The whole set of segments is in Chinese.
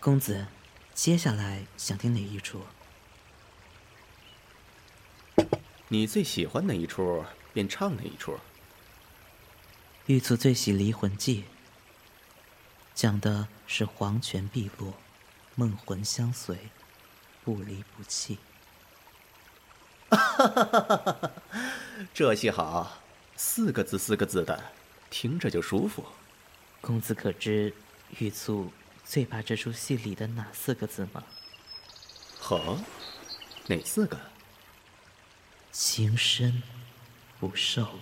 公子，接下来想听哪一出？你最喜欢哪一出，便唱哪一出。玉卒最喜《离魂记》，讲的是黄泉碧落，梦魂相随，不离不弃。这戏好，四个字四个字的，听着就舒服。公子可知玉卒？最怕这出戏里的哪四个字吗？好，哪四个？情深不寿。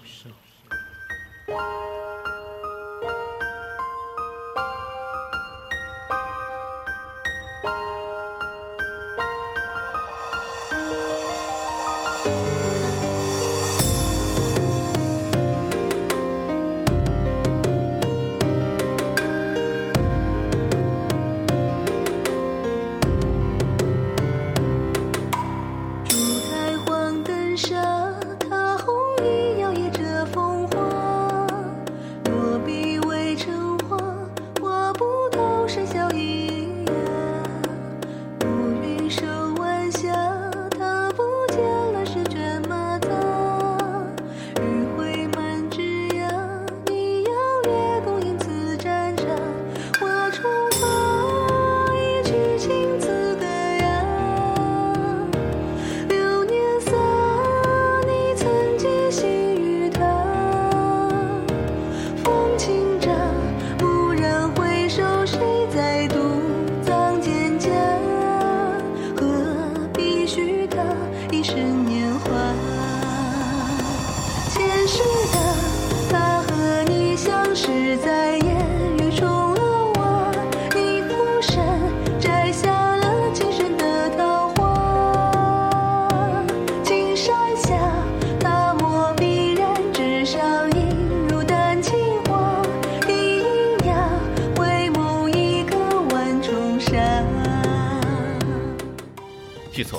玉祖，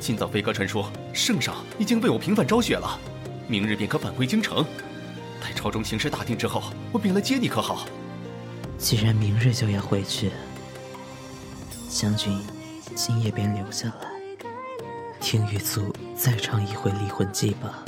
今早飞鸽传书，圣上已经被我平反昭雪了，明日便可返回京城。待朝中形势大定之后，我便来接你，可好？既然明日就要回去，将军今夜便留下来，听玉卒再唱一回《离魂记》吧。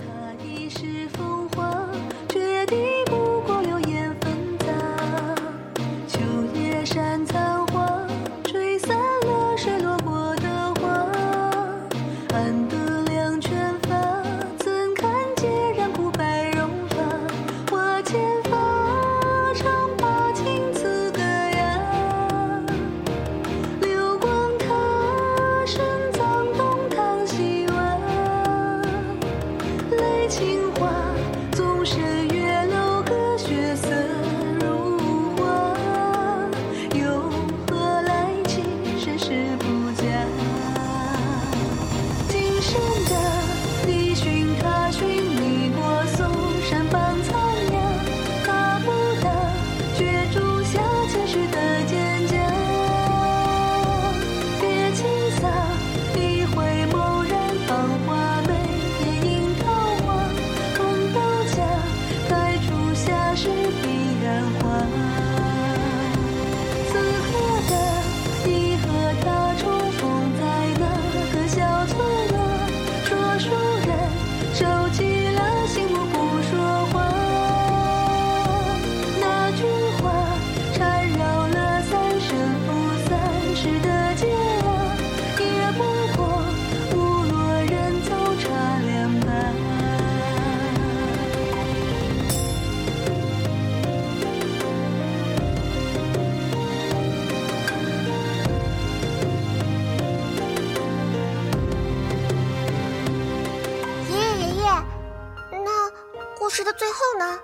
事的最后呢？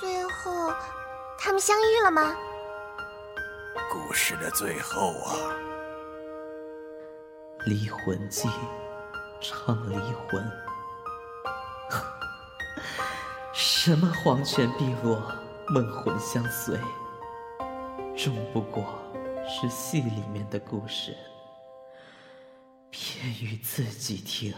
最后，他们相遇了吗？故事的最后啊，《离魂记》唱离魂，什么黄泉碧落，梦魂相随，终不过是戏里面的故事，偏于自己听。